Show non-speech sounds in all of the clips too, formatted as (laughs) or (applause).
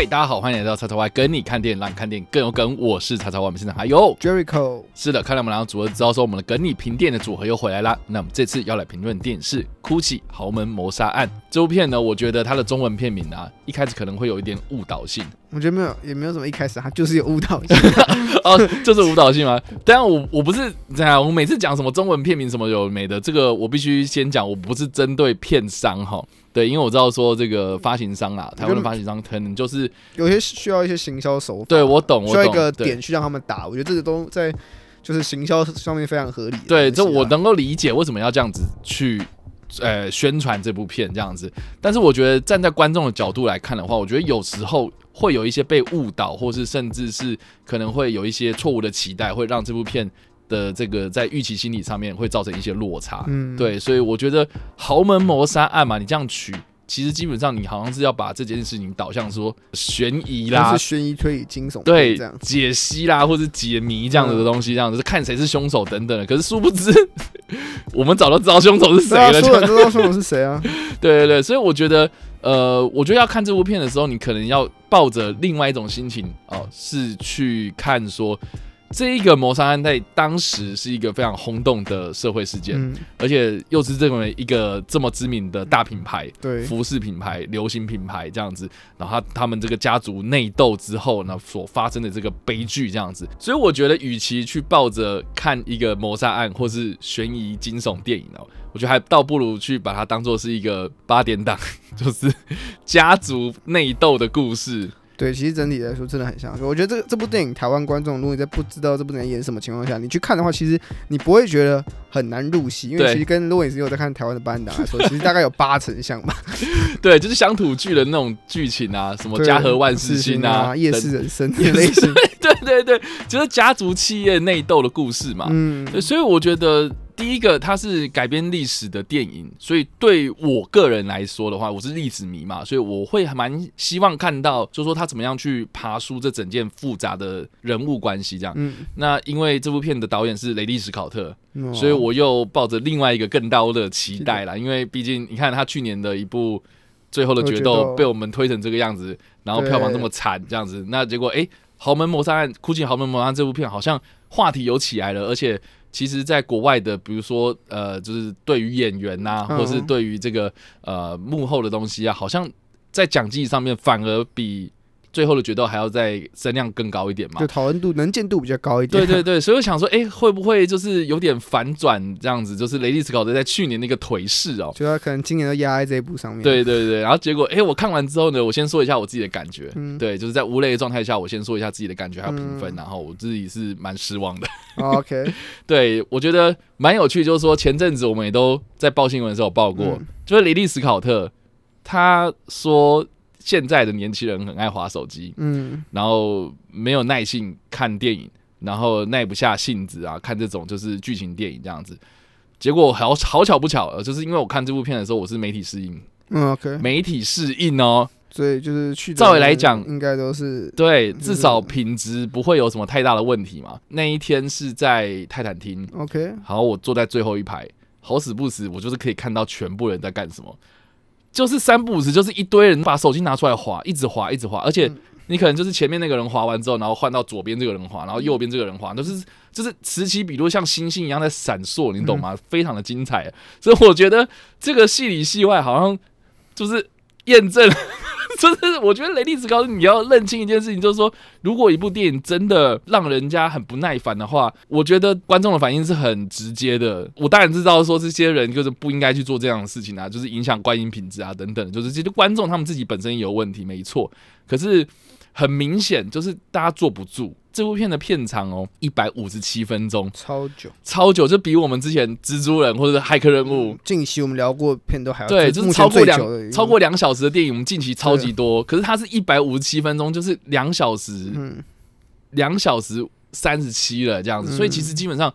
嗨，大家好，欢迎来到叉叉 Y 跟你看电影，让你看电影更有梗。我是叉叉 Y，我们现场还有 Jericho，是的，看到我们两个组合，知道说我们的跟你评电的组合又回来啦。那我们这次要来评论电影是《哭泣豪门谋杀案》这部片呢，我觉得它的中文片名啊，一开始可能会有一点误导性。我觉得没有，也没有什么一开始它就是有误导性。(laughs) 哦，就是误导性吗？当然，我我不是这样，我每次讲什么中文片名什么有没的，这个我必须先讲，我不是针对片商哈。对，因为我知道说这个发行商啦，台湾的发行商可能就是有些需要一些行销手法。对，我懂，需要一个点去让他们打。我觉得这个都在就是行销上面非常合理。对，这我能够理解为什么要这样子去呃宣传这部片这样子。但是我觉得站在观众的角度来看的话，我觉得有时候会有一些被误导，或是甚至是可能会有一些错误的期待，会让这部片。的这个在预期心理上面会造成一些落差，嗯，对，所以我觉得豪门谋杀案嘛，你这样取，其实基本上你好像是要把这件事情导向说悬疑啦，是悬疑推理惊悚，对，这样解析啦，或者解谜这样子的东西，这样子是看谁是凶手等等的。可是殊不知，(laughs) 我们早都知道凶手是谁了，所有人都知道凶手是谁啊？(laughs) 对对对，所以我觉得，呃，我觉得要看这部片的时候，你可能要抱着另外一种心情哦，是去看说。这一个谋杀案在当时是一个非常轰动的社会事件，而且又是认为一个这么知名的大品牌，对服饰品牌、流行品牌这样子，然后他他们这个家族内斗之后，呢所发生的这个悲剧这样子，所以我觉得，与其去抱着看一个谋杀案或是悬疑惊悚电影哦，我觉得还倒不如去把它当做是一个八点档，(laughs) 就是家族内斗的故事。对，其实整体来说真的很像。我觉得这这部电影，台湾观众如果你在不知道这部电影演什么情况下，你去看的话，其实你不会觉得很难入戏，因为其实跟如果你是有在看台湾的班达来说，其实大概有八成像吧。(laughs) 对，就是乡土剧的那种剧情啊，什么家和万事兴啊，夜市人生的类型。(laughs) 对对对，就是家族企业内斗的故事嘛。嗯，所以我觉得。第一个，它是改编历史的电影，所以对我个人来说的话，我是历史迷嘛，所以我会蛮希望看到，就说他怎么样去爬出这整件复杂的人物关系这样。嗯，那因为这部片的导演是雷利·史考特，所以我又抱着另外一个更高的期待啦。因为毕竟你看他去年的一部《最后的决斗》被我们推成这个样子，然后票房这么惨这样子，那结果哎，《豪门谋杀案》《哭泣豪门谋杀案》这部片好像话题有起来了，而且。其实，在国外的，比如说，呃，就是对于演员呐，或是对于这个呃幕后的东西啊，好像在讲技上面反而比。最后的决斗还要再声量更高一点嘛？就讨论度、能见度比较高一点。对对对，所以我想说，哎，会不会就是有点反转这样子？就是雷利斯考特在去年那个颓势哦，就他可能今年都压在这一部上面。对对对，然后结果，哎，我看完之后呢，我先说一下我自己的感觉。嗯，对，就是在无雷的状态下，我先说一下自己的感觉还有评分，然后我自己是蛮失望的。OK，(laughs) 对我觉得蛮有趣，就是说前阵子我们也都在报新闻的时候报过，就是雷利斯考特他说。现在的年轻人很爱划手机，嗯，然后没有耐性看电影，然后耐不下性子啊，看这种就是剧情电影这样子。结果好好巧不巧，就是因为我看这部片的时候，我是媒体适应，嗯，OK，媒体适应哦，所以就是去照理来讲，应该都是对，至少品质不会有什么太大的问题嘛。那一天是在泰坦厅，OK，好，我坐在最后一排，好死不死，我就是可以看到全部人在干什么。就是三不五时，就是一堆人把手机拿出来划，一直划，一直划，而且你可能就是前面那个人划完之后，然后换到左边这个人划，然后右边这个人划，都是就是此起彼落，像星星一样在闪烁，你懂吗？非常的精彩，所以我觉得这个戏里戏外好像就是验证。就是我觉得雷利斯高，你要认清一件事情，就是说，如果一部电影真的让人家很不耐烦的话，我觉得观众的反应是很直接的。我当然知道说这些人就是不应该去做这样的事情啊，就是影响观影品质啊等等，就是其实观众他们自己本身也有问题，没错。可是很明显就是大家坐不住，这部片的片长哦，一百五十七分钟，超久，超久，就比我们之前蜘蛛人或者骇客任务。近期我们聊过片都还要对，就是超过两超过两小时的电影，我们近期超级多。可是它是一百五十七分钟，就是两小时，嗯，两小时三十七了这样子。所以其实基本上，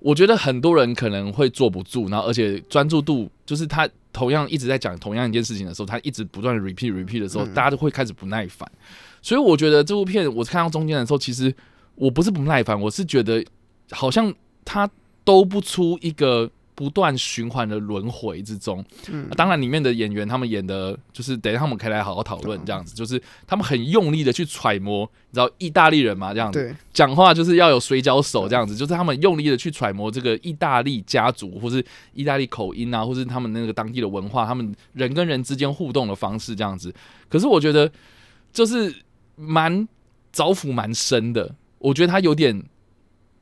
我觉得很多人可能会坐不住，然后而且专注度就是他同样一直在讲同样一件事情的时候，他一直不断的 repeat repeat 的时候，大家都会开始不耐烦。所以我觉得这部片，我看到中间的时候，其实我不是不耐烦，我是觉得好像它兜不出一个不断循环的轮回之中。嗯，当然里面的演员他们演的，就是等一下他们可以来好好讨论这样子，就是他们很用力的去揣摩，你知道意大利人嘛这样子，讲话就是要有水饺手这样子，就是他们用力的去揣摩这个意大利家族或是意大利口音啊，或是他们那个当地的文化，他们人跟人之间互动的方式这样子。可是我觉得就是。蛮着腐蛮深的，我觉得他有点，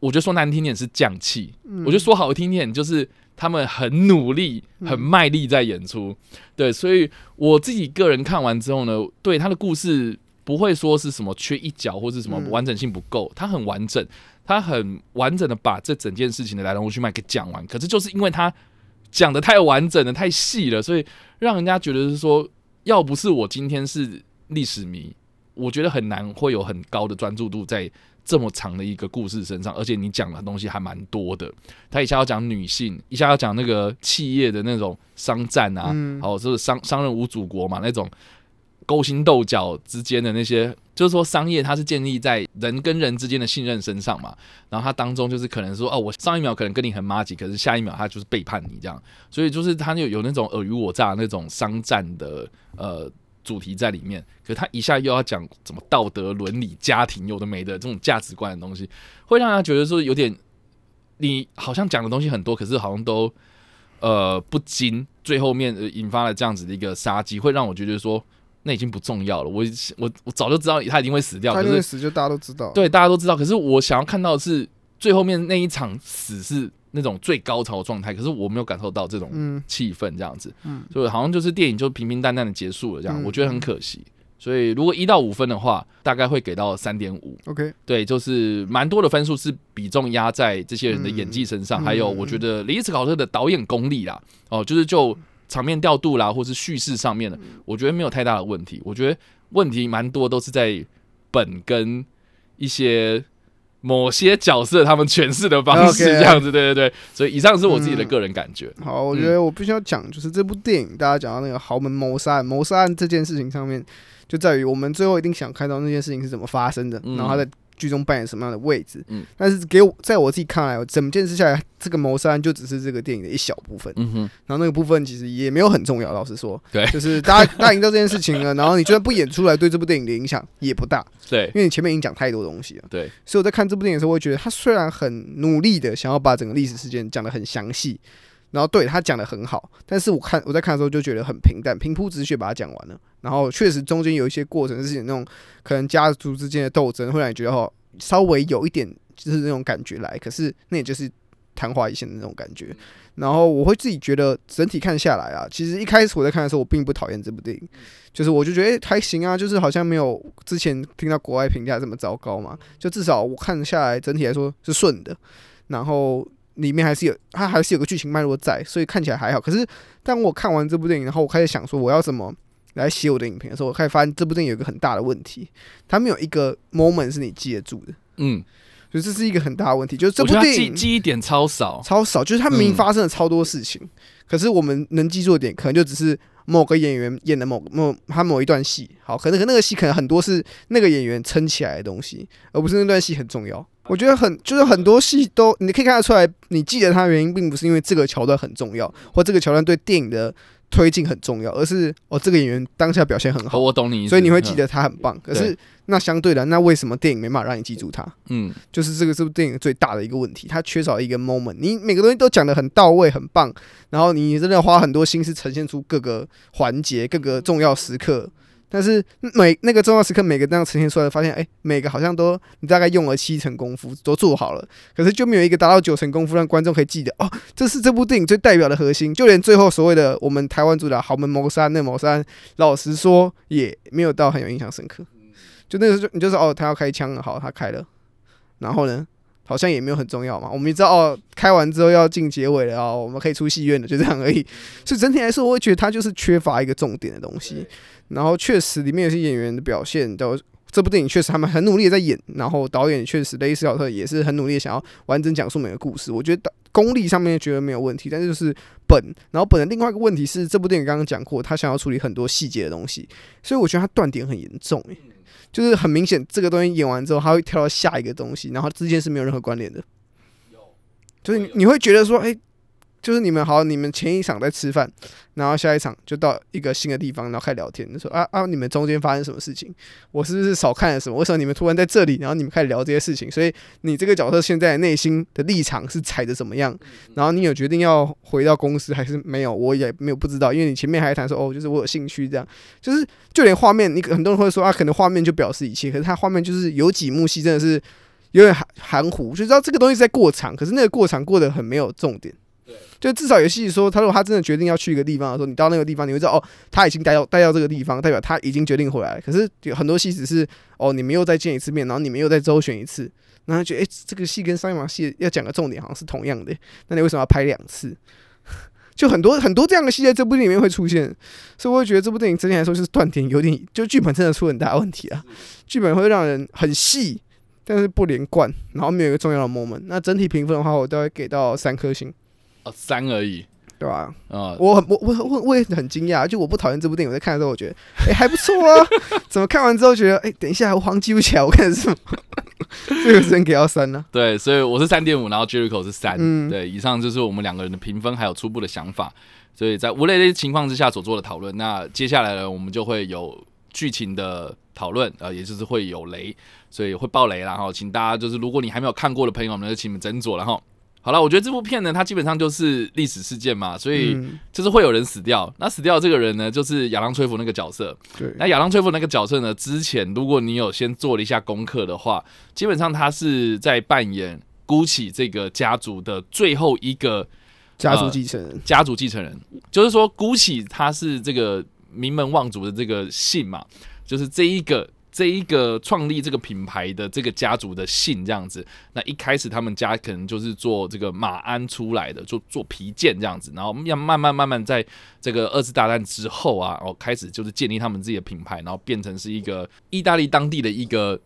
我觉得说难听点是降气，我觉得说好听点就是他们很努力、很卖力在演出。对，所以我自己个人看完之后呢，对他的故事不会说是什么缺一角或是什么完整性不够，他很完整，他很完整的把这整件事情的来龙去脉给讲完。可是就是因为他讲的太完整了、太细了，所以让人家觉得是说，要不是我今天是历史迷。我觉得很难会有很高的专注度在这么长的一个故事身上，而且你讲的东西还蛮多的。他一下要讲女性，一下要讲那个企业的那种商战啊，哦，就是商商人无祖国嘛，那种勾心斗角之间的那些，就是说商业它是建立在人跟人之间的信任身上嘛。然后它当中就是可能说，哦，我上一秒可能跟你很妈吉，可是下一秒他就是背叛你这样，所以就是他有有那种尔虞我诈那种商战的呃。主题在里面，可他一下又要讲怎么道德伦理、家庭有的没的这种价值观的东西，会让他觉得说有点，你好像讲的东西很多，可是好像都呃不精，最后面引发了这样子的一个杀机，会让我觉得说那已经不重要了。我我我早就知道他一定会死掉，可是死就大家都知道，对，大家都知道。可是我想要看到的是最后面那一场死是。那种最高潮状态，可是我没有感受到这种气氛，这样子，所以好像就是电影就平平淡淡的结束了，这样，我觉得很可惜。所以如果一到五分的话，大概会给到三点五。OK，对，就是蛮多的分数是比重压在这些人的演技身上，还有我觉得李斯考特的导演功力啦，哦，就是就场面调度啦，或是叙事上面的，我觉得没有太大的问题。我觉得问题蛮多都是在本跟一些。某些角色他们诠释的方式这样子，对对对，所以以上是我自己的个人感觉。好，我觉得我必须要讲，就是这部电影，大家讲到那个豪门谋杀案，谋杀案这件事情上面，就在于我们最后一定想看到那件事情是怎么发生的，然后他在。剧中扮演什么样的位置？嗯，但是给我在我自己看来，整件事下来，这个谋杀案就只是这个电影的一小部分。嗯哼，然后那个部分其实也没有很重要，老实说，对，就是大家大家已经知道这件事情了，然后你就算不演出来，对这部电影的影响也不大。对，因为你前面已经讲太多东西了。对，所以我在看这部电影的时候，会觉得他虽然很努力的想要把整个历史事件讲的很详细。然后对他讲的很好，但是我看我在看的时候就觉得很平淡，平铺直叙把它讲完了。然后确实中间有一些过程是那种可能家族之间的斗争，会让你觉得哦稍微有一点就是那种感觉来，可是那也就是昙花一现的那种感觉。然后我会自己觉得整体看下来啊，其实一开始我在看的时候，我并不讨厌这部电影，就是我就觉得还行啊，就是好像没有之前听到国外评价这么糟糕嘛，就至少我看下来整体来说是顺的。然后。里面还是有，它还是有个剧情脉络在，所以看起来还好。可是当我看完这部电影，然后我开始想说我要怎么来写我的影评的时候，我开始发现这部电影有一个很大的问题，它没有一个 moment 是你记得住的。嗯，所以这是一个很大的问题，就是这部电影记忆点超少，超少。就是它明明发生了超多事情，可是我们能记住的点，可能就只是某个演员演的某某他某一段戏。好，可能可那个戏可能很多是那个演员撑起来的东西，而不是那段戏很重要。我觉得很就是很多戏都你可以看得出来，你记得它的原因并不是因为这个桥段很重要，或这个桥段对电影的推进很重要，而是哦这个演员当下表现很好，我懂你，所以你会记得他很棒。可是那相对的，那为什么电影没办法让你记住他？嗯，就是这个这部电影最大的一个问题，它缺少一个 moment。你每个东西都讲得很到位，很棒，然后你真的花很多心思呈现出各个环节、各个重要时刻。但是每那个重要时刻，每个这样呈现出来，发现哎，每个好像都你大概用了七成功夫都做好了，可是就没有一个达到九成功夫，让观众可以记得哦，这是这部电影最代表的核心。就连最后所谓的我们台湾主打豪门谋杀那谋杀，老实说也没有到很有印象深刻。就那个时候，你就说哦，他要开枪了，好，他开了，然后呢，好像也没有很重要嘛。我们也知道哦，开完之后要进结尾了哦，我们可以出戏院了，就这样而已。所以整体来说，我会觉得它就是缺乏一个重点的东西。然后确实里面有些演员的表现都。这部电影确实他们很努力的在演，然后导演确实雷斯考特也是很努力想要完整讲述每个故事。我觉得功力上面觉得没有问题，但是就是本，然后本的另外一个问题是，这部电影刚刚讲过，他想要处理很多细节的东西，所以我觉得他断点很严重，诶，就是很明显这个东西演完之后，它会跳到下一个东西，然后之间是没有任何关联的，就是你会觉得说，哎。就是你们好，你们前一场在吃饭，然后下一场就到一个新的地方，然后开始聊天。就说啊啊，你们中间发生什么事情？我是不是少看了什么？为什么你们突然在这里？然后你们开始聊这些事情？所以你这个角色现在内心的立场是踩的怎么样？然后你有决定要回到公司还是没有？我也没有不知道，因为你前面还谈说哦，就是我有兴趣这样。就是就连画面，你很多人会说啊，可能画面就表示一切，可是他画面就是有几幕戏真的是有点含含糊，就知道这个东西在过场，可是那个过场过得很没有重点。就至少有戏说，他如果他真的决定要去一个地方的时候，你到那个地方，你会知道哦，他已经待到待到这个地方，代表他已经决定回来。可是有很多戏只是哦，你们又再见一次面，然后你们又再周旋一次，然后觉得哎，这个戏跟上一场戏要讲的重点好像是同样的，那你为什么要拍两次？就很多很多这样的戏在这部电影里面会出现，所以我会觉得这部电影整体来说就是断点有点，就剧本真的出很大问题啊，剧本会让人很细，但是不连贯，然后没有一个重要的 moment。那整体评分的话，我都会给到三颗星。哦，三而已，对吧？啊，我很我我我我也很惊讶，就我不讨厌这部电影，我在看的时候，我觉得哎还不错啊。(laughs) 怎么看完之后觉得哎，等一下我好像记不起来我看的是什么？(laughs) 这个只能给到三呢？对，所以我是三点五，然后 Jericho 是三。嗯，对，以上就是我们两个人的评分，还有初步的想法。所以在无雷的情况之下所做的讨论，那接下来呢，我们就会有剧情的讨论，呃，也就是会有雷，所以会爆雷然后请大家就是如果你还没有看过的朋友们，就请你们斟酌了哈。好了，我觉得这部片呢，它基本上就是历史事件嘛，所以就是会有人死掉。那死掉这个人呢，就是亚当·崔佛那个角色。对，那亚当·崔佛那个角色呢，之前如果你有先做了一下功课的话，基本上他是在扮演 GUCCI 这个家族的最后一个家族继承人。家族继承人，就是说 GUCCI 他是这个名门望族的这个姓嘛，就是这一个。这一个创立这个品牌的这个家族的姓这样子，那一开始他们家可能就是做这个马鞍出来的，做做皮件这样子，然后要慢慢慢慢在这个二次大战之后啊，哦开始就是建立他们自己的品牌，然后变成是一个意大利当地的一个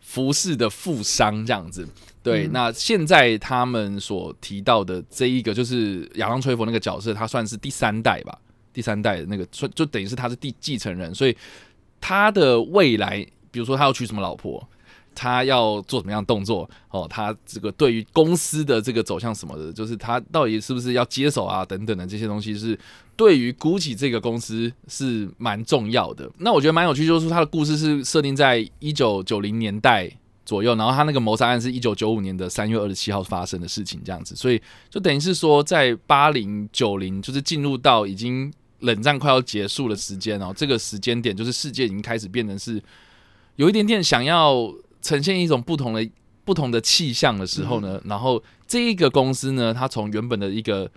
服饰的富商这样子。对，那现在他们所提到的这一个就是亚当崔佛那个角色，他算是第三代吧，第三代的那个，就等于是他是第继承人，所以。他的未来，比如说他要娶什么老婆，他要做什么样的动作哦，他这个对于公司的这个走向什么的，就是他到底是不是要接手啊等等的这些东西，是对于 GUCCI 这个公司是蛮重要的。那我觉得蛮有趣，就是他的故事是设定在一九九零年代左右，然后他那个谋杀案是一九九五年的三月二十七号发生的事情，这样子，所以就等于是说在八零九零，就是进入到已经。冷战快要结束的时间哦，这个时间点就是世界已经开始变成是有一点点想要呈现一种不同的不同的气象的时候呢，然后这一个公司呢，它从原本的一个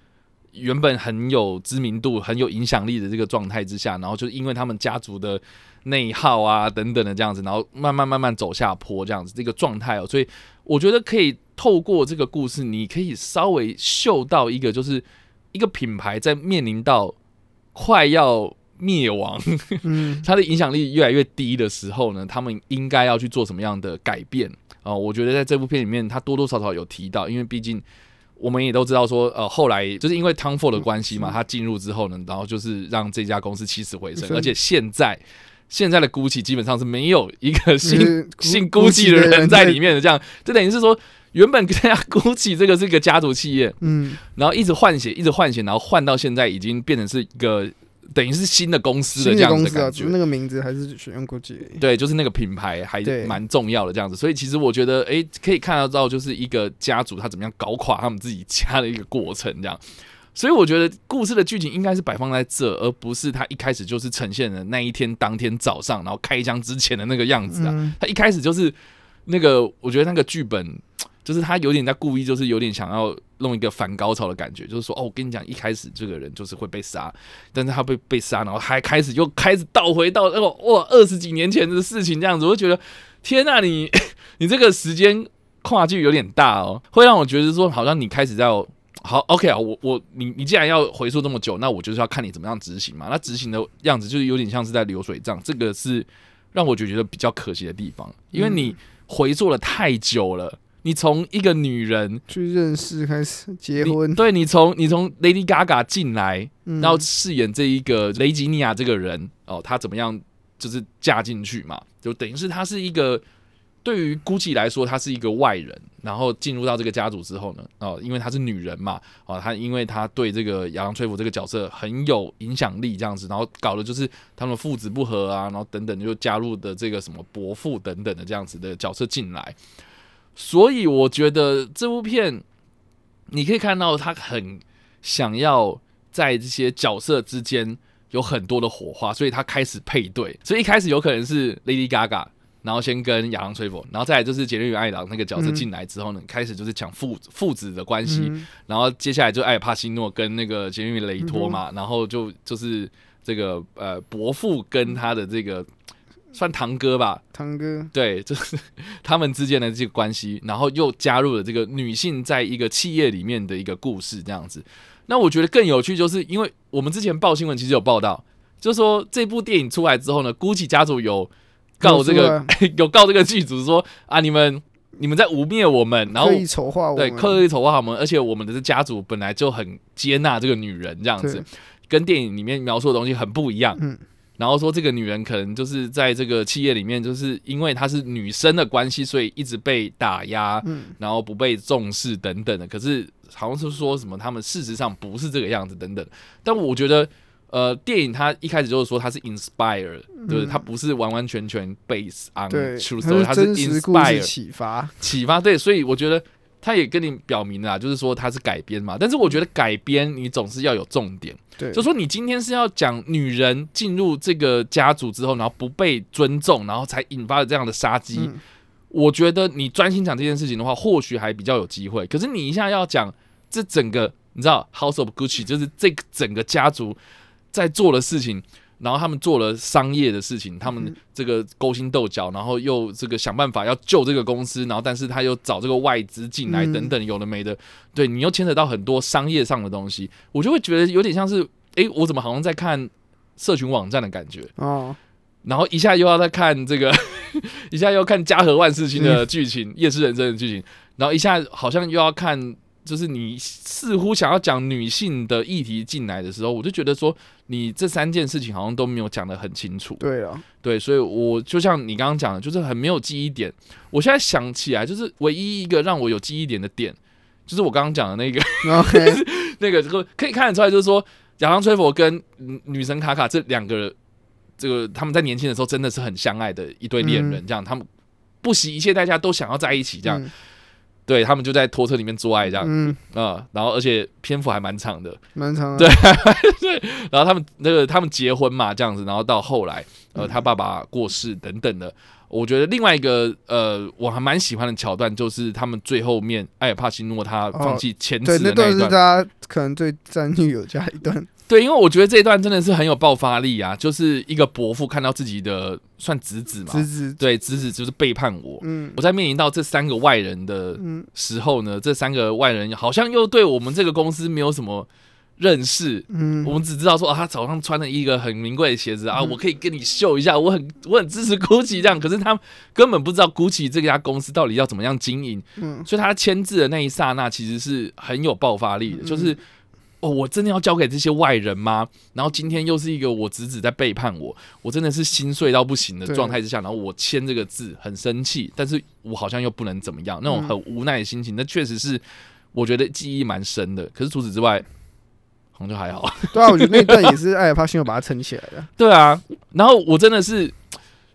原本很有知名度、很有影响力的这个状态之下，然后就是因为他们家族的内耗啊等等的这样子，然后慢慢慢慢走下坡这样子这个状态哦，所以我觉得可以透过这个故事，你可以稍微嗅到一个就是一个品牌在面临到。快要灭亡，嗯，它的影响力越来越低的时候呢，他们应该要去做什么样的改变啊？我觉得在这部片里面，他多多少少有提到，因为毕竟我们也都知道说，呃，后来就是因为 Tom Ford 的关系嘛，他进入之后呢，然后就是让这家公司起死回生，而且现在现在的 GUCCI 基本上是没有一个姓姓 GUCCI 的人在里面的，这样就等于是说。原本跟大家估计这个是一个家族企业，嗯，然后一直换血，一直换血，然后换到现在已经变成是一个等于是新的公司的这样的感觉。那个名字还是选用估计，对，就是那个品牌还蛮重要的这样子。所以其实我觉得，哎，可以看得到，就是一个家族他怎么样搞垮他们自己家的一个过程这样。所以我觉得故事的剧情应该是摆放在这，而不是他一开始就是呈现的那一天当天早上，然后开枪之前的那个样子啊。他一开始就是那个，我觉得那个剧本。就是他有点在故意，就是有点想要弄一个反高潮的感觉，就是说哦，我跟你讲，一开始这个人就是会被杀，但是他被被杀，然后还开始又开始倒回到那个哇二十几年前的事情这样子，我就觉得天呐，你 (laughs) 你这个时间跨距有点大哦，会让我觉得说好像你开始在好 OK 啊，我我你你既然要回溯这么久，那我就是要看你怎么样执行嘛。那执行的样子就是有点像是在流水账，这个是让我觉得比较可惜的地方，因为你回溯了太久了。你从一个女人去认识开始结婚，对你从你从 Lady Gaga 进来，然后饰演这一个雷吉尼亚这个人哦，她怎么样就是嫁进去嘛，就等于是她是一个对于 Gucci 来说，她是一个外人，然后进入到这个家族之后呢，哦，因为她是女人嘛，哦，她因为她对这个亚当崔普这个角色很有影响力，这样子，然后搞的就是他们父子不和啊，然后等等就加入的这个什么伯父等等的这样子的角色进来。所以我觉得这部片，你可以看到他很想要在这些角色之间有很多的火花，所以他开始配对。所以一开始有可能是 Lady Gaga，然后先跟亚当·崔佛，然后再来就是杰瑞与艾朗那个角色进来之后呢，开始就是讲父父子的关系，然后接下来就艾帕西诺跟那个杰瑞雷托嘛，然后就就是这个呃伯父跟他的这个。算堂哥吧，堂哥，对，就是他们之间的这个关系，然后又加入了这个女性在一个企业里面的一个故事，这样子。那我觉得更有趣，就是因为我们之前报新闻其实有报道，就说这部电影出来之后呢，GUCCI 家族有告这个有 (laughs) 告这个剧组说啊，你们你们在污蔑我们，然后刻意丑化我们，对，刻意丑化我们，而且我们的家族本来就很接纳这个女人，这样子，跟电影里面描述的东西很不一样。嗯。然后说这个女人可能就是在这个企业里面，就是因为她是女生的关系，所以一直被打压，然后不被重视等等的。可是好像是说什么他们事实上不是这个样子等等。但我觉得，呃，电影它一开始就是说它是 inspire，对，它不是完完全全 base on true story，它是 inspire 启发启发。对，所以我觉得他也跟你表明了，就是说他是改编嘛。但是我觉得改编你总是要有重点。就说你今天是要讲女人进入这个家族之后，然后不被尊重，然后才引发了这样的杀机。我觉得你专心讲这件事情的话，或许还比较有机会。可是你一下要讲这整个，你知道 House of Gucci 就是这整个家族在做的事情，然后他们做了商业的事情，他们这个勾心斗角，然后又这个想办法要救这个公司，然后但是他又找这个外资进来等等，有的没的，对你又牵扯到很多商业上的东西，我就会觉得有点像是。哎，我怎么好像在看社群网站的感觉哦？然后一下又要再看这个，(laughs) 一下又看家和万事兴的剧情，夜市人生的剧情，然后一下好像又要看，就是你似乎想要讲女性的议题进来的时候，我就觉得说你这三件事情好像都没有讲的很清楚。对啊，对，所以我就像你刚刚讲的，就是很没有记忆点。我现在想起来，就是唯一一个让我有记忆点的点，就是我刚刚讲的那个，(laughs) 那个这个可以看得出来，就是说。亚当·崔佛跟女神卡卡这两个，这个他们在年轻的时候真的是很相爱的一对恋人，这样他们不惜一切代价都想要在一起，这样，对他们就在拖车里面做爱，这样，嗯。啊，然后而且篇幅还蛮长的，蛮长，对 (laughs) 对，然后他们那个他们结婚嘛，这样子，然后到后来，呃，他爸爸过世等等的。我觉得另外一个呃，我还蛮喜欢的桥段，就是他们最后面艾尔帕西诺他放弃前子的那一段，是他可能最赞女友家一段。对，因为我觉得这一段真的是很有爆发力啊！就是一个伯父看到自己的算侄子嘛，侄子对侄子就是背叛我。嗯，我在面临到这三个外人的时候呢，这三个外人好像又对我们这个公司没有什么。认识，嗯，我们只知道说啊，他早上穿了一个很名贵的鞋子啊，我可以跟你秀一下，我很我很支持 GUCCI 这样，可是他根本不知道 GUCCI 这家公司到底要怎么样经营，嗯，所以他签字的那一刹那其实是很有爆发力的，就是哦，我真的要交给这些外人吗？然后今天又是一个我侄子在背叛我，我真的是心碎到不行的状态之下，然后我签这个字很生气，但是我好像又不能怎么样，那种很无奈的心情，那确实是我觉得记忆蛮深的。可是除此之外。就还好，对啊，我觉得那段也是艾尔帕西诺把它撑起来的。(laughs) 对啊，然后我真的是，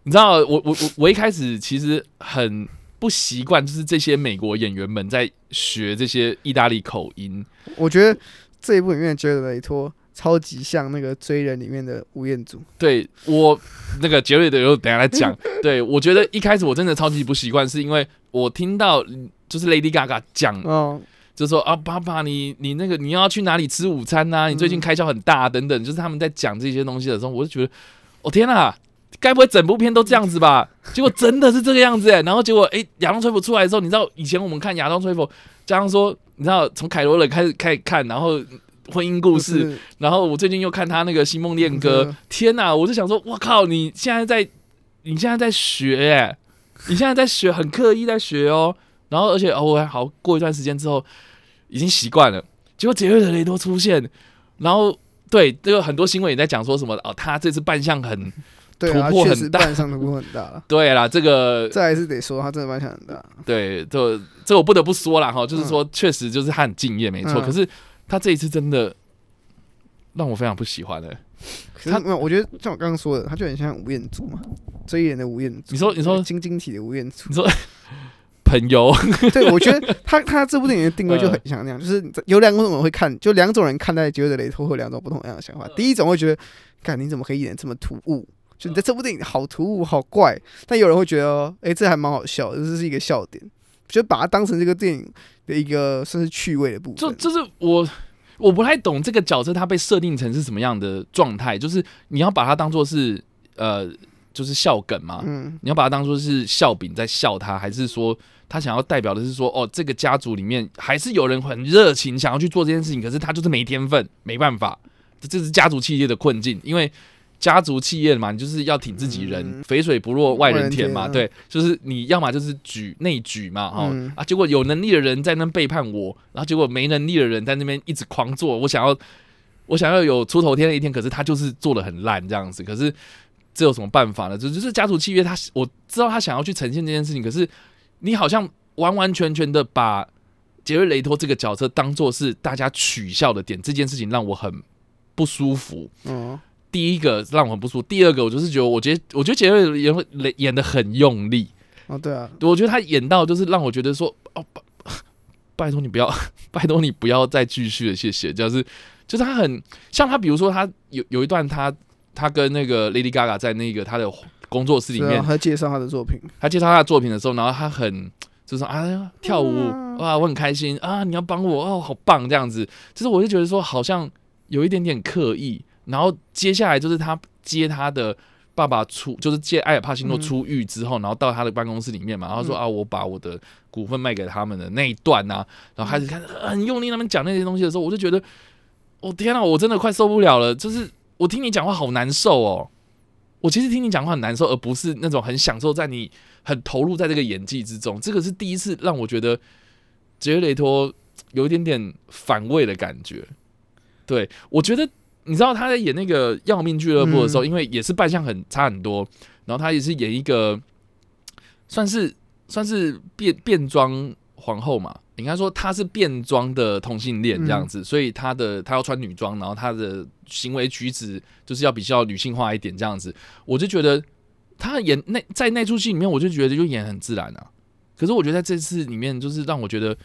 你知道，我我我我一开始其实很不习惯，就是这些美国演员们在学这些意大利口音。我觉得这一部里面杰瑞雷托超级像那个追人里面的吴彦祖。对我那个杰瑞的，有等下来讲。(laughs) 对我觉得一开始我真的超级不习惯，是因为我听到就是 Lady Gaga 讲。就说啊，爸爸，你你那个你要去哪里吃午餐呐？你最近开销很大等等，就是他们在讲这些东西的时候，我就觉得，哦天哪，该不会整部片都这样子吧？结果真的是这个样子哎。然后结果哎，亚当·崔佛出来的时候，你知道以前我们看亚当·崔佛，加上说你知道从凯罗勒开始开始看，然后婚姻故事，然后我最近又看他那个《星梦恋歌》，天哪！我就想说，我靠，你现在在你现在在学哎，你现在在学，很刻意在学哦。然后而且哦，我还好过一段时间之后已经习惯了。结果杰瑞德雷多出现，然后对这个很多新闻也在讲说什么哦，他这次扮相很。对啊，确实扮相突破很大了。(laughs) 对啦，这个 (laughs) 这还是得说他真的扮相很大。对，这这我不得不说了哈，就是说确实就是他很敬业，没错。可是他这一次真的让我非常不喜欢的。他没有，我觉得像我刚刚说的，他就很像吴彦祖嘛，追演的吴彦祖。你说你说晶晶体的吴彦祖。你说 (laughs) 朋友？对，我觉得他他这部电影的定位就很像那样，就是有两种人会看，就两种人看待《杰瑞的雷托》会有两种不同样的想法。第一种会觉得，看你怎么可以演这么突兀？就你在这部电影好突兀、好怪，但有人会觉得，哎，这还蛮好笑，这是一个笑点，就把它当成这个电影的一个算是趣味的部分。就就是我我不太懂这个角色他被设定成是什么样的状态，就是你要把它当做是呃，就是笑梗嘛，嗯，你要把它当做是笑柄在笑他，还是说他想要代表的是说，哦，这个家族里面还是有人很热情想要去做这件事情，可是他就是没天分，没办法，这这是家族企业的困境，因为。家族企业嘛，你就是要挺自己人，肥水不落外人田嘛。对，就是你要么就是举内举嘛，哈啊，结果有能力的人在那背叛我，然后结果没能力的人在那边一直狂做。我想要，我想要有出头天的一天，可是他就是做的很烂这样子。可是这有什么办法呢？就就是家族契约，他我知道他想要去呈现这件事情，可是你好像完完全全的把杰瑞雷托这个角色当做是大家取笑的点，这件事情让我很不舒服。嗯。第一个让我很不舒服，第二个我就是觉得，我觉得我觉得杰瑞演会演的很用力哦，对啊，我觉得他演到就是让我觉得说，哦，拜拜托你不要，(laughs) 拜托你不要再继续了，谢谢。就是就是他很像他，比如说他有有一段他他跟那个 Lady Gaga 在那个他的工作室里面，他介绍他的作品，他介绍他的作品的时候，然后他很就是说啊跳舞啊，我很开心啊，你要帮我哦，好棒这样子，就是我就觉得说好像有一点点刻意。然后接下来就是他接他的爸爸出，就是接埃尔帕西诺出狱之后，然后到他的办公室里面嘛，然后说啊，我把我的股份卖给他们的那一段呐，然后开始看很用力，他们讲那些东西的时候，我就觉得，我天呐，我真的快受不了了，就是我听你讲话好难受哦，我其实听你讲话很难受，而不是那种很享受在你很投入在这个演技之中，这个是第一次让我觉得杰雷托有一点点反胃的感觉，对我觉得。你知道他在演那个《要命俱乐部》的时候，因为也是扮相很差很多，然后他也是演一个算是算是变变装皇后嘛，应该说他是变装的同性恋这样子，所以他的他要穿女装，然后他的行为举止就是要比较女性化一点这样子，我就觉得他演那在那出戏里面，我就觉得就演很自然啊。可是我觉得在这次里面，就是让我觉得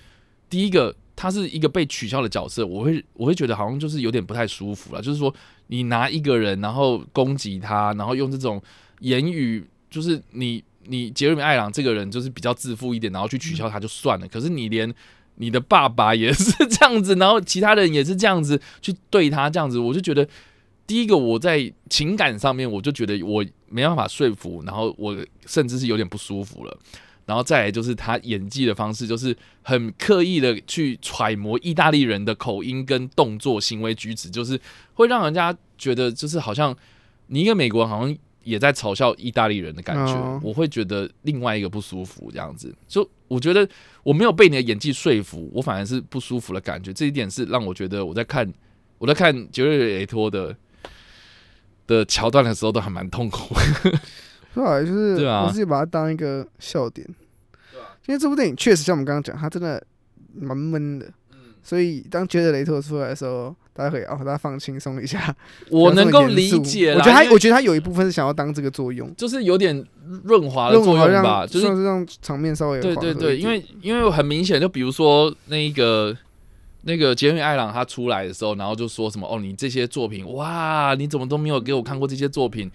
第一个。他是一个被取笑的角色，我会我会觉得好像就是有点不太舒服了。就是说，你拿一个人，然后攻击他，然后用这种言语，就是你你杰瑞米艾朗这个人就是比较自负一点，然后去取笑他就算了。可是你连你的爸爸也是这样子，(laughs) 然后其他人也是这样子去对他这样子，我就觉得第一个我在情感上面我就觉得我没办法说服，然后我甚至是有点不舒服了。然后再来就是他演技的方式，就是很刻意的去揣摩意大利人的口音跟动作、行为举止，就是会让人家觉得就是好像你一个美国人好像也在嘲笑意大利人的感觉。我会觉得另外一个不舒服，这样子。就我觉得我没有被你的演技说服，我反而是不舒服的感觉。这一点是让我觉得我在看我在看杰瑞雷托的的桥段的时候都还蛮痛苦。对啊，就是我自己把它当一个笑点，因为这部电影确实像我们刚刚讲，它真的蛮闷的，所以当觉得雷特出来的时候，大家可以哦，大家放轻松一下。(laughs) 我能够理解，我觉得他，我觉得他有一部分是想要当这个作用，就是有点润滑的作用吧，就是让场面稍微对对对，因为因为很明显，就比如说那一个那个杰米艾朗他出来的时候，然后就说什么哦，你这些作品哇，你怎么都没有给我看过这些作品。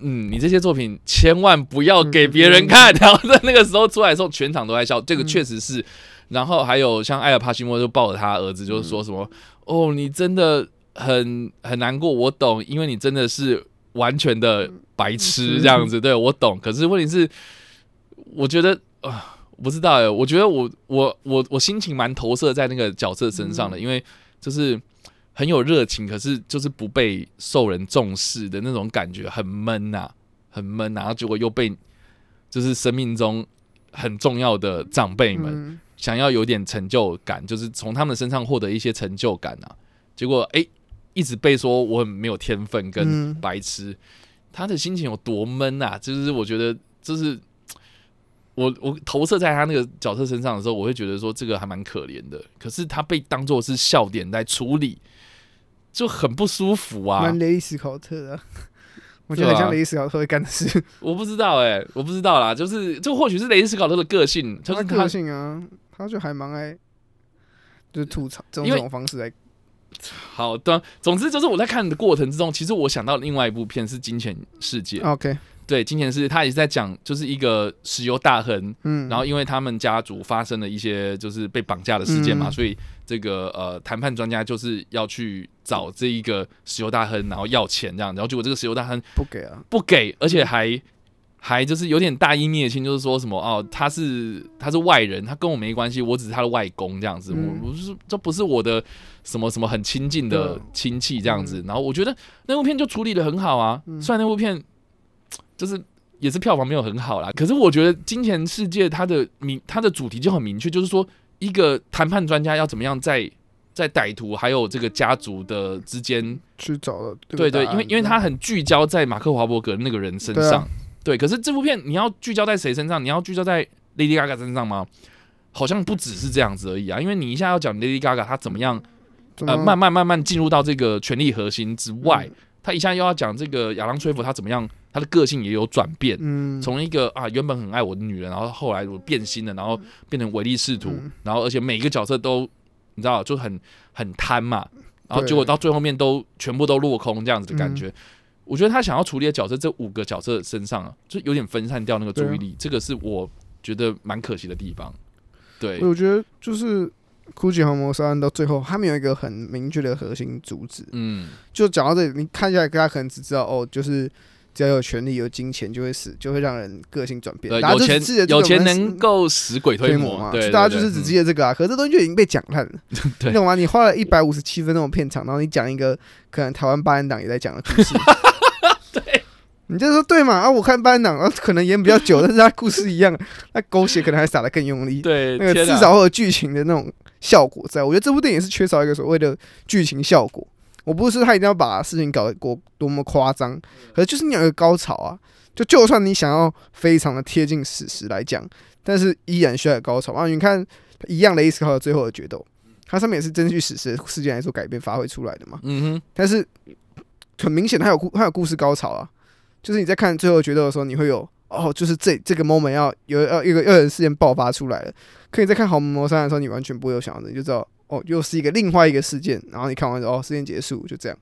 嗯，你这些作品千万不要给别人看。(laughs) 然后在那个时候出来的时候，全场都在笑，这个确实是。然后还有像艾尔帕西莫就抱着他儿子，就是说什么：“哦，你真的很很难过，我懂，因为你真的是完全的白痴这样子。对我懂，可是问题是，我觉得啊，不知道哎，我觉得我我我我心情蛮投射在那个角色身上的，因为就是很有热情，可是就是不被受人重视的那种感觉，很闷呐，很闷，然后结果又被就是生命中很重要的长辈们想要有点成就感，就是从他们身上获得一些成就感啊，结果哎。一直被说我很没有天分跟白痴，他的心情有多闷啊！就是我觉得，就是我我投射在他那个角色身上的时候，我会觉得说这个还蛮可怜的。可是他被当做是笑点在处理，就很不舒服啊！蛮雷斯考特的，(laughs) 我觉得很像雷斯考特会干的事。(laughs) 我不知道哎，我不知道啦。就是这或许是雷斯考特的个性，他个性啊，他就还蛮爱就是吐槽，用这种方式来。好的，总之就是我在看的过程之中，其实我想到另外一部片是《金钱世界》。OK，对，《金钱世界》他也是在讲，就是一个石油大亨，嗯，然后因为他们家族发生了一些就是被绑架的事件嘛，所以这个呃谈判专家就是要去找这一个石油大亨，然后要钱这样，然后结果这个石油大亨不给啊，不给，而且还。还就是有点大义灭亲，就是说什么哦，他是他是外人，他跟我没关系，我只是他的外公这样子，我不是这不是我的什么什么很亲近的亲戚这样子。然后我觉得那部片就处理的很好啊，虽然那部片就是也是票房没有很好啦，可是我觉得《金钱世界》它的明它的主题就很明确，就是说一个谈判专家要怎么样在在歹徒还有这个家族的之间去找了，对对，因为因为他很聚焦在马克华伯格那个人身上。对，可是这部片你要聚焦在谁身上？你要聚焦在 Lady Gaga 身上吗？好像不只是这样子而已啊！因为你一下要讲 Lady Gaga 她怎么样，呃，慢慢慢慢进入到这个权力核心之外，他一下又要讲这个亚当·崔佛他怎么样，他的个性也有转变，嗯，从一个啊原本很爱我的女人，然后后来我变心了，然后变成唯利是图，然后而且每一个角色都你知道就很很贪嘛，然后结果到最后面都全部都落空这样子的感觉。我觉得他想要处理的角色，这五个角色身上啊，就有点分散掉那个注意力，这个是我觉得蛮可惜的地方。对，我觉得就是《哭泣和谋杀案》到最后，他们有一个很明确的核心主旨。嗯，就讲到这里，你看下来，大家可能只知道哦，就是只要有权利、有金钱，就会死，就会让人个性转变。有钱，有钱能够使鬼推磨嘛？对，大家就是只记得这个啊。可是这东西就已经被讲烂了，(laughs) 你懂吗？你花了一百五十七分钟的片场，然后你讲一个可能台湾八人党也在讲的故事。(laughs) 对你就说对嘛？啊，我看班长啊，可能演比较久，但是他故事一样，那狗血可能还撒的更用力。对，那个至少会有剧情的那种效果在。我觉得这部电影是缺少一个所谓的剧情效果。我不是他一定要把事情搞得过多么夸张，可是就是你有一个高潮啊。就就算你想要非常的贴近史实来讲，但是依然需要有高潮啊。你看一样的意思，还有最后的决斗，它上面也是根据史实事件来做改编发挥出来的嘛。嗯哼。但是很明显，它有故它有故事高潮啊。就是你在看最后决斗的时候，你会有哦，就是这这个 moment 要有要一个二人事件爆发出来了。可以在看《豪门魔山》的时候，你完全不会有想到，你就知道哦，又是一个另外一个事件。然后你看完之后，哦，事件结束，就这样。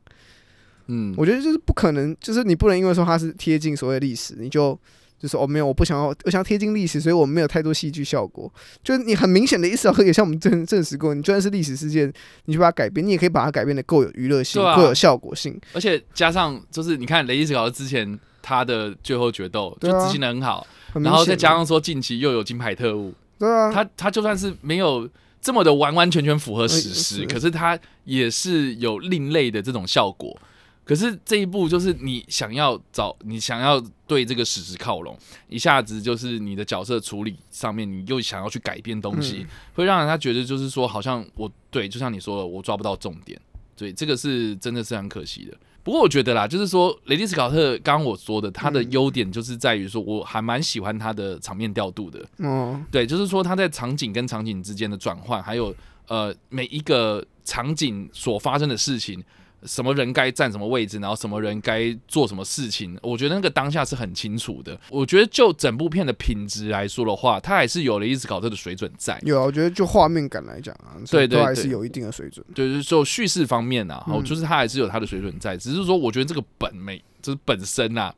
嗯，我觉得就是不可能，就是你不能因为说它是贴近所谓历史，你就就说哦，没有，我不想要，我想要贴近历史，所以我们没有太多戏剧效果。就是你很明显的意思，也像我们证证实过，你就算是历史事件，你去把它改编，你也可以把它改变的够有娱乐性，够有效果性。而且加上就是你看雷伊斯考之前。他的最后决斗就执行的很好，然后再加上说近期又有金牌特务，对啊，他他就算是没有这么的完完全全符合史实，可是它也是有另类的这种效果。可是这一步就是你想要找你想要对这个史实靠拢，一下子就是你的角色处理上面你又想要去改变东西，会让人家觉得就是说好像我对，就像你说的，我抓不到重点，对，这个是真的是很可惜的。不过我觉得啦，就是说雷迪斯考特刚刚我说的，他的优点就是在于说，我还蛮喜欢他的场面调度的。嗯，对，就是说他在场景跟场景之间的转换，还有呃每一个场景所发生的事情。什么人该站什么位置，然后什么人该做什么事情，我觉得那个当下是很清楚的。我觉得就整部片的品质来说的话，它还是有了一直搞这个水准在。有啊，我觉得就画面感来讲啊，对对，还是有一定的水准。对，就是就叙事方面啊，哦，就是它还是有它的水准在。只是说，我觉得这个本没，就是本身啊，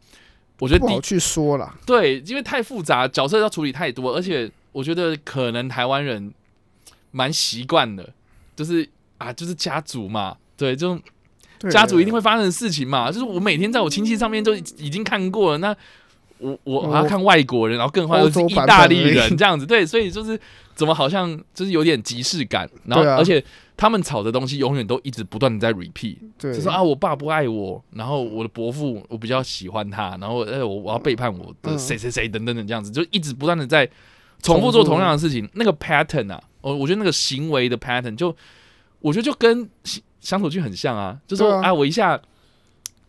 我觉得不好去说了。对，因为太复杂，角色要处理太多，而且我觉得可能台湾人蛮习惯的，就是啊，就是家族嘛，对，就。家族一定会发生的事情嘛。就是我每天在我亲戚上面就已经看过了，那我我还要看外国人，然后更何况是意大利人 (laughs) 这样子，对，所以就是怎么好像就是有点即视感，然后而且他们吵的东西永远都一直不断的在 repeat，就说啊我爸不爱我，然后我的伯父我比较喜欢他，然后哎我我要背叛我的谁谁谁等等等这样子，就一直不断的在重复做。同样的事情，那个 pattern 啊，我我觉得那个行为的 pattern 就我觉得就跟相处剧很像啊，就说啊我一下。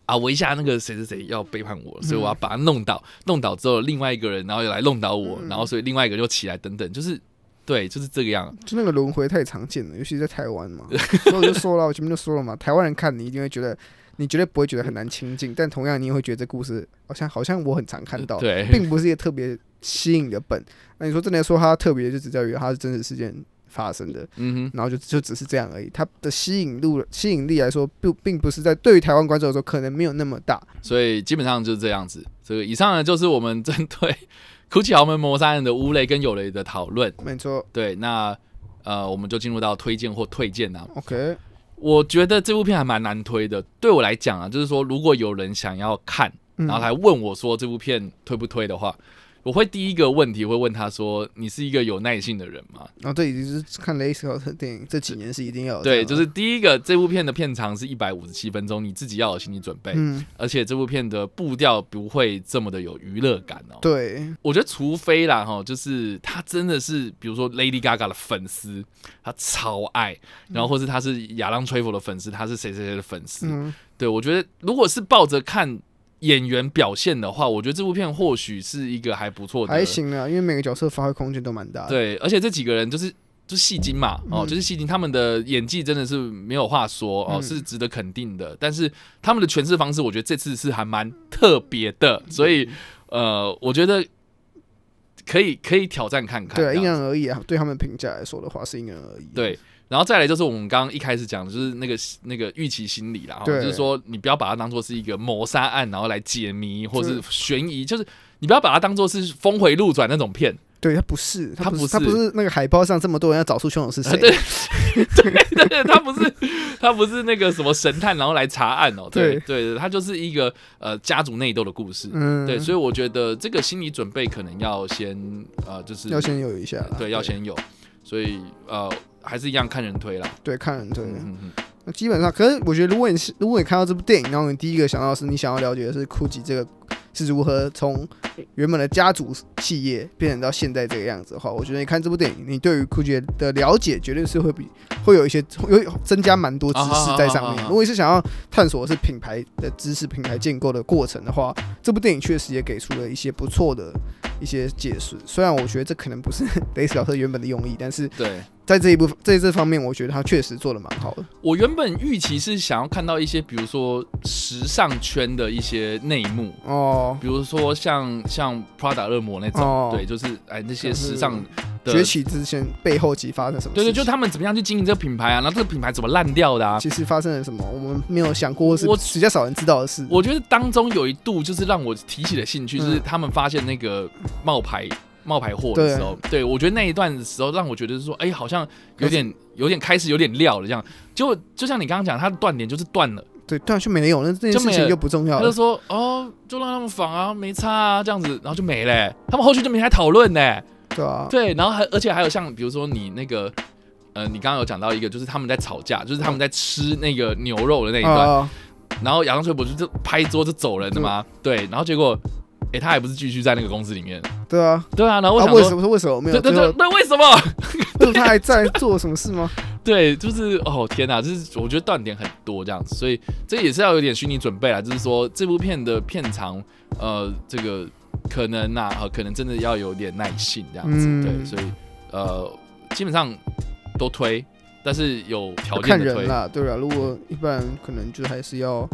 啊！我一下那个谁谁谁要背叛我，所以我要把他弄倒。弄倒之后，另外一个人然后又来弄倒我，然后所以另外一个就起来，等等，就是对，就是这个样。就那个轮回太常见了，尤其在台湾嘛。(laughs) 所以我就说了，我前面就说了嘛，台湾人看你一定会觉得，你绝对不会觉得很难亲近，但同样你也会觉得这故事好像好像我很常看到，对，并不是一个特别吸引的本。那你说真的说它特别，就只在于它是真实事件。发生的，嗯哼，然后就就只是这样而已。它的吸引度吸引力来说，并并不是在对于台湾观众来说，可能没有那么大。所以基本上就是这样子。这个以上呢，就是我们针对 (laughs)《哭泣豪门谋杀案》的吴雷跟有雷的讨论。没错。对，那呃，我们就进入到推荐或推荐啊。OK，我觉得这部片还蛮难推的。对我来讲啊，就是说，如果有人想要看，然后来问我说这部片推不推的话。我会第一个问题会问他说：“你是一个有耐性的人吗？”哦，对，就是看雷斯考特电影这几年是一定要对，就是第一个，这部片的片长是一百五十七分钟，你自己要有心理准备。嗯，而且这部片的步调不会这么的有娱乐感哦。对，我觉得除非啦哈，就是他真的是比如说 Lady Gaga 的粉丝，他超爱，然后或是他是亚当崔佛的粉丝，他是谁谁谁的粉丝。嗯，对我觉得如果是抱着看。演员表现的话，我觉得这部片或许是一个还不错的，还行啊，因为每个角色发挥空间都蛮大。对，而且这几个人就是就是戏精嘛，哦，就是戏精，他们的演技真的是没有话说哦，是值得肯定的。但是他们的诠释方式，我觉得这次是还蛮特别的，所以呃，我觉得可以可以挑战看看。对，因人而异啊，对他们评价来说的话是因人而异。对。然后再来就是我们刚刚一开始讲的，就是那个那个预期心理啦，就是说你不要把它当做是一个谋杀案，然后来解谜或是悬疑，就是你不要把它当做是峰回路转那种片。对，它不是，它不是，它不是那个海报上这么多人要找出凶手是谁。(laughs) 对对对，它不是，(laughs) 它不是那个什么神探，然后来查案哦。对对，它就是一个呃家族内斗的故事。嗯，对，所以我觉得这个心理准备可能要先呃，就是要先有一下，对，要先有。所以呃。还是一样看人推啦。对，看人推。那基本上，可是我觉得，如果你是如果你看到这部电影，然后你第一个想到是你想要了解的是酷吉这个。是如何从原本的家族企业变成到现在这个样子的话，我觉得你看这部电影，你对于酷杰的了解绝对是会比 (laughs) 会有一些有增加蛮多知识在上面。如果你是想要探索的是品牌的知识、品牌建构的过程的话，这部电影确实也给出了一些不错的一些解释。虽然我觉得这可能不是 (laughs) 雷斯小特原本的用意，但是对在这一部分在这方面，我觉得他确实做的蛮好的。我原本预期是想要看到一些，比如说时尚圈的一些内幕哦。比如说像像 Prada 恶魔那种，对，就是哎那些时尚崛起之前背后其发生什么？对对，就他们怎么样去经营这个品牌啊？然后这个品牌怎么烂掉的啊？其实发生了什么？我们没有想过，是我比较少人知道的事。我觉得当中有一度就是让我提起了兴趣，就是他们发现那个冒牌冒牌货的时候，对我觉得那一段的时候让我觉得是说，哎，好像有点有点开始有点料了这样。就就像你刚刚讲，他的断点就是断了。对，断就没有，那这件事情就不重要了。他就说，哦，就让他们仿啊，没差啊，这样子，然后就没了。他们后续就没来讨论呢。对啊，对，然后还而且还有像比如说你那个，呃，你刚刚有讲到一个，就是他们在吵架，就是他们在吃那个牛肉的那一段，然后亚当崔普就就拍桌子走人的嘛。对，然后结果。哎，他还不是继续在那个公司里面？对啊，对啊，然后我想为什么？为什么没有？对对对，为什么？是他还在做什么事吗？(laughs) 对，就是哦，天哪，就是我觉得断点很多这样子，所以这也是要有点心理准备啊。就是说，这部片的片长，呃，这个可能呐，可能真的要有点耐性这样子。对，所以呃，基本上都推，但是有条件的推啦。对啊，如果一般可能就还是要。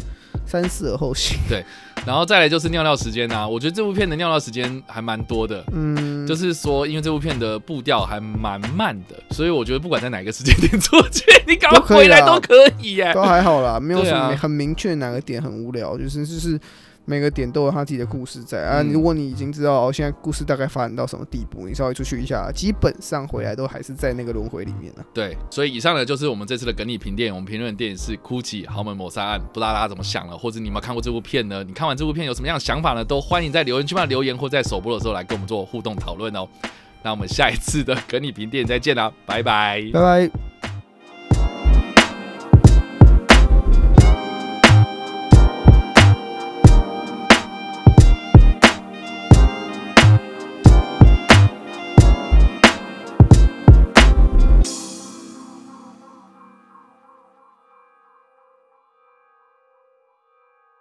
三思而后行。(laughs) 对，然后再来就是尿尿时间呐。我觉得这部片的尿尿时间还蛮多的。嗯，就是说，因为这部片的步调还蛮慢的，所以我觉得不管在哪个时间点出去，你赶快回来都可以耶。都还好啦，没有什么很明确哪个点很无聊，就是就是每个点都有他自己的故事在啊。如果你已经知道哦，现在故事大概发展到什么地步，你稍微出去一下，基本上回来都还是在那个轮回里面了。对，所以以上呢就是我们这次的梗你评电影，我们评论的电影是《哭泣豪门谋杀案》，不知道大家怎么想了，或者你有没有看过这部片呢？你看完这部片有什么样的想法呢？都欢迎在留言区嘛留言，或在首播的时候来跟我们做互动讨论哦。那我们下一次的梗你评电影再见啦，拜拜，拜拜。